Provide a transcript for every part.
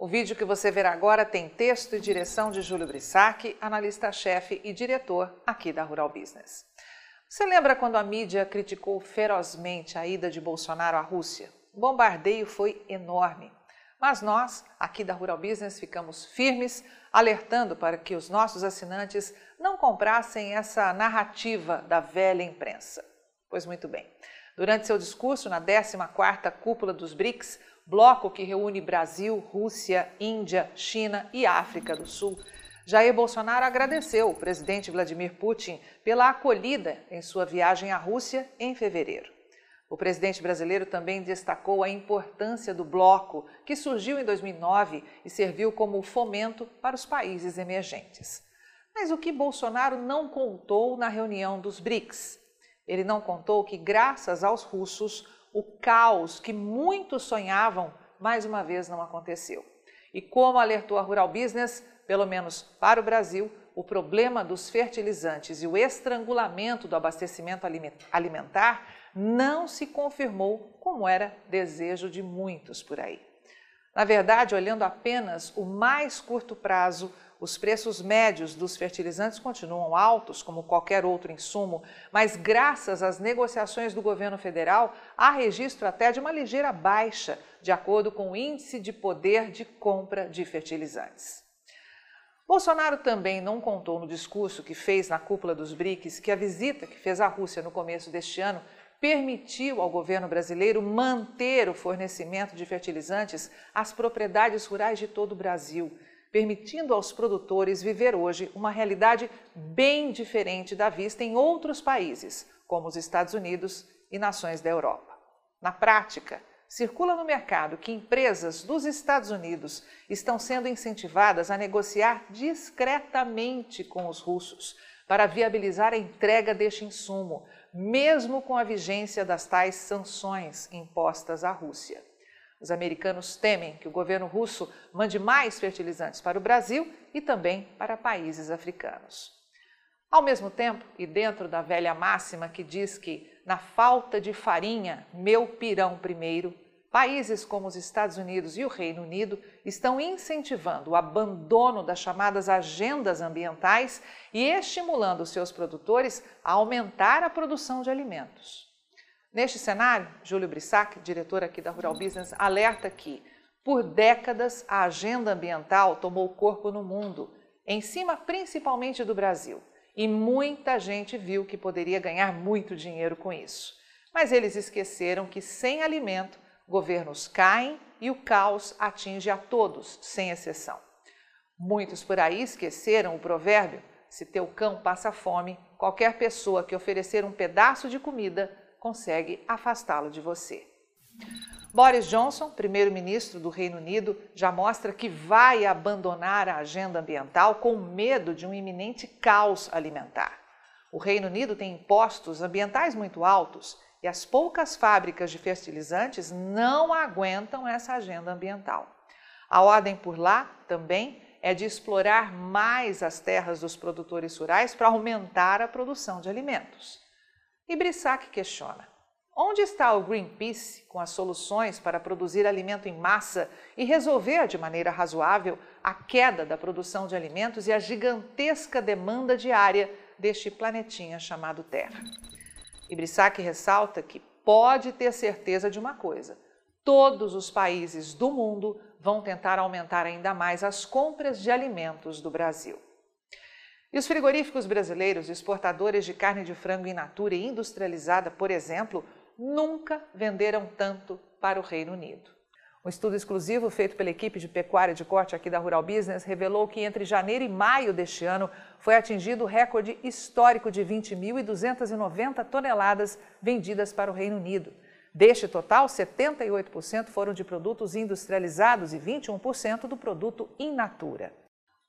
O vídeo que você verá agora tem texto e direção de Júlio Brissac, analista-chefe e diretor aqui da Rural Business. Você lembra quando a mídia criticou ferozmente a ida de Bolsonaro à Rússia? O bombardeio foi enorme. Mas nós, aqui da Rural Business, ficamos firmes, alertando para que os nossos assinantes não comprassem essa narrativa da velha imprensa. Pois muito bem. Durante seu discurso na 14ª Cúpula dos BRICS, bloco que reúne Brasil, Rússia, Índia, China e África do Sul, Jair Bolsonaro agradeceu o presidente Vladimir Putin pela acolhida em sua viagem à Rússia em fevereiro. O presidente brasileiro também destacou a importância do bloco, que surgiu em 2009 e serviu como fomento para os países emergentes. Mas o que Bolsonaro não contou na reunião dos BRICS? Ele não contou que, graças aos russos, o caos que muitos sonhavam mais uma vez não aconteceu. E como alertou a Rural Business, pelo menos para o Brasil, o problema dos fertilizantes e o estrangulamento do abastecimento alimentar não se confirmou como era desejo de muitos por aí. Na verdade, olhando apenas o mais curto prazo, os preços médios dos fertilizantes continuam altos, como qualquer outro insumo, mas graças às negociações do governo federal, há registro até de uma ligeira baixa, de acordo com o índice de poder de compra de fertilizantes. Bolsonaro também não contou no discurso que fez na cúpula dos BRICS que a visita que fez à Rússia no começo deste ano permitiu ao governo brasileiro manter o fornecimento de fertilizantes às propriedades rurais de todo o Brasil permitindo aos produtores viver hoje uma realidade bem diferente da vista em outros países, como os Estados Unidos e nações da Europa. Na prática, circula no mercado que empresas dos Estados Unidos estão sendo incentivadas a negociar discretamente com os russos para viabilizar a entrega deste insumo, mesmo com a vigência das tais sanções impostas à Rússia. Os americanos temem que o governo russo mande mais fertilizantes para o Brasil e também para países africanos. Ao mesmo tempo, e dentro da velha máxima que diz que na falta de farinha, meu pirão primeiro, países como os Estados Unidos e o Reino Unido estão incentivando o abandono das chamadas agendas ambientais e estimulando seus produtores a aumentar a produção de alimentos. Neste cenário, Júlio Brissac, diretor aqui da Rural Business, alerta que, por décadas, a agenda ambiental tomou corpo no mundo, em cima principalmente do Brasil, e muita gente viu que poderia ganhar muito dinheiro com isso. Mas eles esqueceram que, sem alimento, governos caem e o caos atinge a todos, sem exceção. Muitos por aí esqueceram o provérbio: se teu cão passa fome, qualquer pessoa que oferecer um pedaço de comida consegue afastá-lo de você. Boris Johnson, primeiro-ministro do Reino Unido, já mostra que vai abandonar a agenda ambiental com medo de um iminente caos alimentar. O Reino Unido tem impostos ambientais muito altos e as poucas fábricas de fertilizantes não aguentam essa agenda ambiental. A ordem por lá também é de explorar mais as terras dos produtores rurais para aumentar a produção de alimentos. E Brissac questiona: onde está o Greenpeace com as soluções para produzir alimento em massa e resolver de maneira razoável a queda da produção de alimentos e a gigantesca demanda diária deste planetinha chamado Terra? E Brissac ressalta que pode ter certeza de uma coisa: todos os países do mundo vão tentar aumentar ainda mais as compras de alimentos do Brasil. E os frigoríficos brasileiros, exportadores de carne de frango in natura e industrializada, por exemplo, nunca venderam tanto para o Reino Unido. Um estudo exclusivo feito pela equipe de pecuária de corte aqui da Rural Business revelou que entre janeiro e maio deste ano foi atingido o recorde histórico de 20.290 toneladas vendidas para o Reino Unido. Deste total, 78% foram de produtos industrializados e 21% do produto in natura.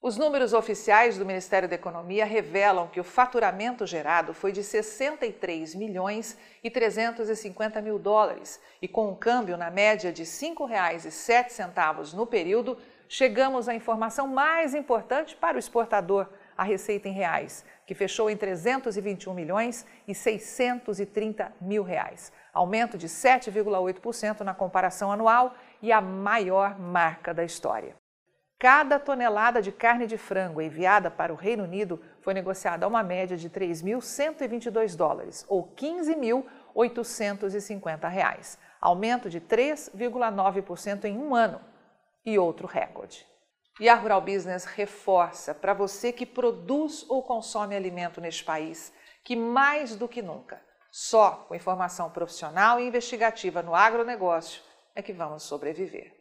Os números oficiais do Ministério da Economia revelam que o faturamento gerado foi de 63 milhões e 350 mil dólares e com um câmbio na média de R$ 5,07 no período, chegamos à informação mais importante para o exportador, a receita em reais, que fechou em 321 milhões e 630 mil reais, aumento de 7,8% na comparação anual e a maior marca da história. Cada tonelada de carne de frango enviada para o Reino Unido foi negociada a uma média de 3.122 dólares, ou 15.850 reais, aumento de 3,9% em um ano. E outro recorde. E a Rural Business reforça para você que produz ou consome alimento neste país que mais do que nunca, só com informação profissional e investigativa no agronegócio é que vamos sobreviver.